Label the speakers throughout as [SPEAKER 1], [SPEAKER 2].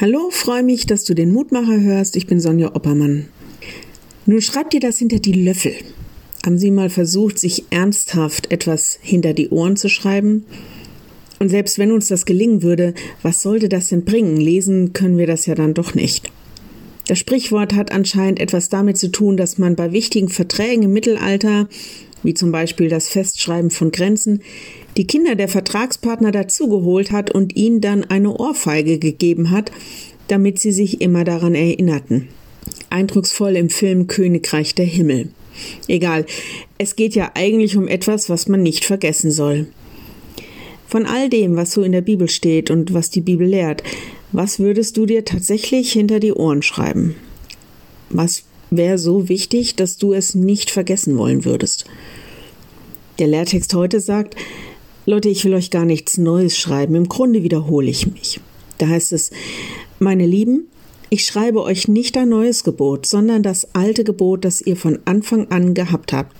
[SPEAKER 1] Hallo, freue mich, dass du den Mutmacher hörst. Ich bin Sonja Oppermann. Nun schreib dir das hinter die Löffel. Haben Sie mal versucht, sich ernsthaft etwas hinter die Ohren zu schreiben? Und selbst wenn uns das gelingen würde, was sollte das denn bringen? Lesen können wir das ja dann doch nicht. Das Sprichwort hat anscheinend etwas damit zu tun, dass man bei wichtigen Verträgen im Mittelalter, wie zum Beispiel das Festschreiben von Grenzen, die Kinder der Vertragspartner dazugeholt hat und ihnen dann eine Ohrfeige gegeben hat, damit sie sich immer daran erinnerten. Eindrucksvoll im Film Königreich der Himmel. Egal, es geht ja eigentlich um etwas, was man nicht vergessen soll. Von all dem, was so in der Bibel steht und was die Bibel lehrt, was würdest du dir tatsächlich hinter die Ohren schreiben? Was wäre so wichtig, dass du es nicht vergessen wollen würdest? Der Lehrtext heute sagt, Leute, ich will euch gar nichts Neues schreiben. Im Grunde wiederhole ich mich. Da heißt es, meine Lieben, ich schreibe euch nicht ein neues Gebot, sondern das alte Gebot, das ihr von Anfang an gehabt habt.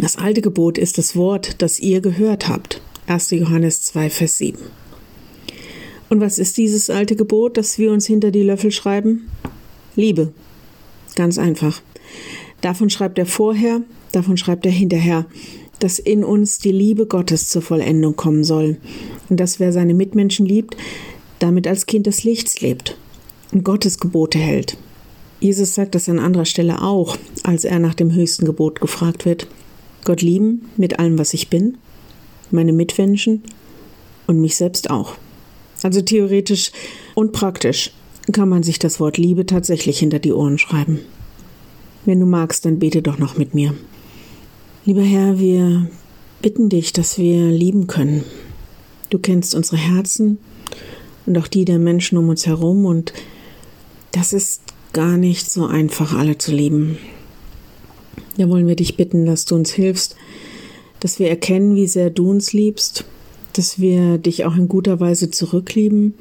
[SPEAKER 1] Das alte Gebot ist das Wort, das ihr gehört habt. 1. Johannes 2, Vers 7. Und was ist dieses alte Gebot, das wir uns hinter die Löffel schreiben? Liebe. Ganz einfach. Davon schreibt er vorher, davon schreibt er hinterher dass in uns die Liebe Gottes zur Vollendung kommen soll und dass wer seine Mitmenschen liebt, damit als Kind des Lichts lebt und Gottes Gebote hält. Jesus sagt das an anderer Stelle auch, als er nach dem höchsten Gebot gefragt wird. Gott lieben mit allem, was ich bin, meine Mitmenschen und mich selbst auch. Also theoretisch und praktisch kann man sich das Wort Liebe tatsächlich hinter die Ohren schreiben. Wenn du magst, dann bete doch noch mit mir. Lieber Herr, wir bitten dich, dass wir lieben können. Du kennst unsere Herzen und auch die der Menschen um uns herum und das ist gar nicht so einfach, alle zu lieben. Da wollen wir dich bitten, dass du uns hilfst, dass wir erkennen, wie sehr du uns liebst, dass wir dich auch in guter Weise zurücklieben,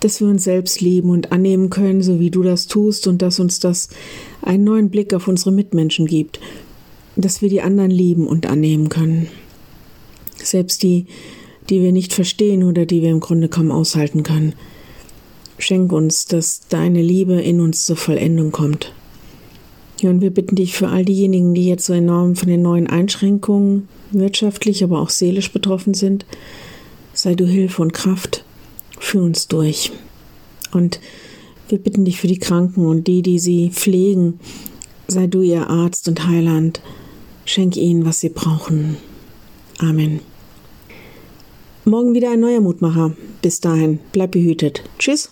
[SPEAKER 1] dass wir uns selbst lieben und annehmen können, so wie du das tust und dass uns das einen neuen Blick auf unsere Mitmenschen gibt dass wir die anderen lieben und annehmen können. Selbst die, die wir nicht verstehen oder die wir im Grunde kaum aushalten können. Schenk uns, dass deine Liebe in uns zur Vollendung kommt. Ja, und wir bitten dich für all diejenigen, die jetzt so enorm von den neuen Einschränkungen wirtschaftlich, aber auch seelisch betroffen sind, sei du Hilfe und Kraft für uns durch. Und wir bitten dich für die Kranken und die, die sie pflegen, sei du ihr Arzt und Heiland. Schenk ihnen, was sie brauchen. Amen. Morgen wieder ein neuer Mutmacher. Bis dahin, bleib behütet. Tschüss.